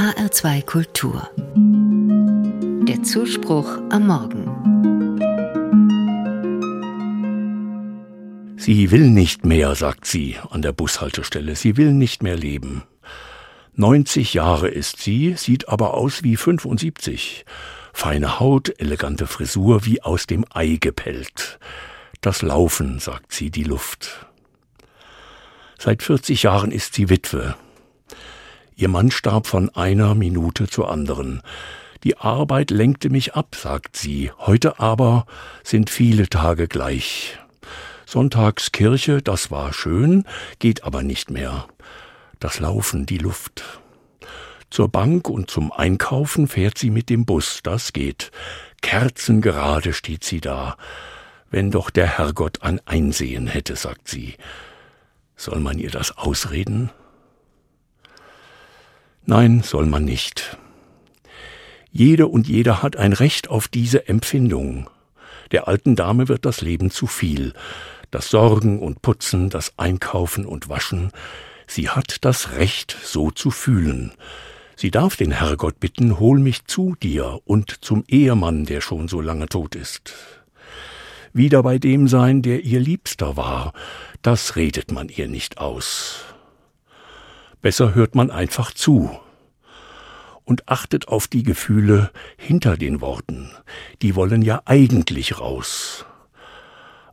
HR2 Kultur. Der Zuspruch am Morgen. Sie will nicht mehr, sagt sie an der Bushaltestelle. Sie will nicht mehr leben. 90 Jahre ist sie, sieht aber aus wie 75. Feine Haut, elegante Frisur, wie aus dem Ei gepellt. Das Laufen, sagt sie, die Luft. Seit 40 Jahren ist sie Witwe. Ihr Mann starb von einer Minute zur anderen. Die Arbeit lenkte mich ab, sagt sie. Heute aber sind viele Tage gleich. Sonntags Kirche, das war schön, geht aber nicht mehr. Das Laufen, die Luft. Zur Bank und zum Einkaufen fährt sie mit dem Bus, das geht. Kerzengerade steht sie da. Wenn doch der Herrgott ein Einsehen hätte, sagt sie. Soll man ihr das ausreden? Nein, soll man nicht. Jede und jeder hat ein Recht auf diese Empfindung. Der alten Dame wird das Leben zu viel. Das Sorgen und Putzen, das Einkaufen und Waschen. Sie hat das Recht, so zu fühlen. Sie darf den Herrgott bitten, hol mich zu dir und zum Ehemann, der schon so lange tot ist. Wieder bei dem sein, der ihr Liebster war, das redet man ihr nicht aus. Besser hört man einfach zu und achtet auf die Gefühle hinter den Worten. Die wollen ja eigentlich raus.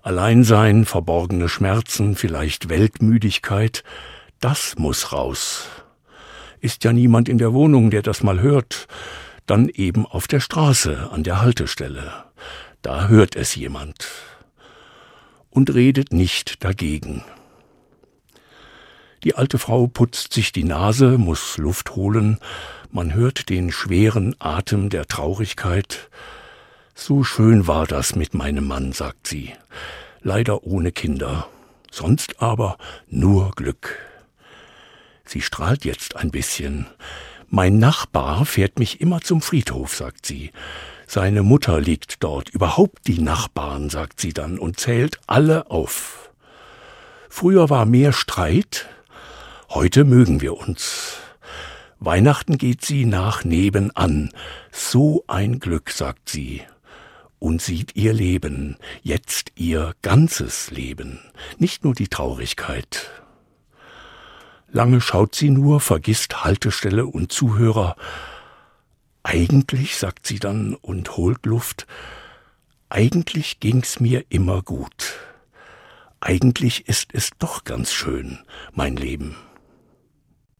Alleinsein, verborgene Schmerzen, vielleicht Weltmüdigkeit, das muss raus. Ist ja niemand in der Wohnung, der das mal hört, dann eben auf der Straße, an der Haltestelle. Da hört es jemand. Und redet nicht dagegen. Die alte Frau putzt sich die Nase, muss Luft holen, man hört den schweren Atem der Traurigkeit. So schön war das mit meinem Mann, sagt sie, leider ohne Kinder, sonst aber nur Glück. Sie strahlt jetzt ein bisschen. Mein Nachbar fährt mich immer zum Friedhof, sagt sie. Seine Mutter liegt dort, überhaupt die Nachbarn, sagt sie dann und zählt alle auf. Früher war mehr Streit, Heute mögen wir uns. Weihnachten geht sie nach nebenan. So ein Glück, sagt sie. Und sieht ihr Leben, jetzt ihr ganzes Leben, nicht nur die Traurigkeit. Lange schaut sie nur, vergisst Haltestelle und Zuhörer. Eigentlich, sagt sie dann und holt Luft, eigentlich ging's mir immer gut. Eigentlich ist es doch ganz schön, mein Leben.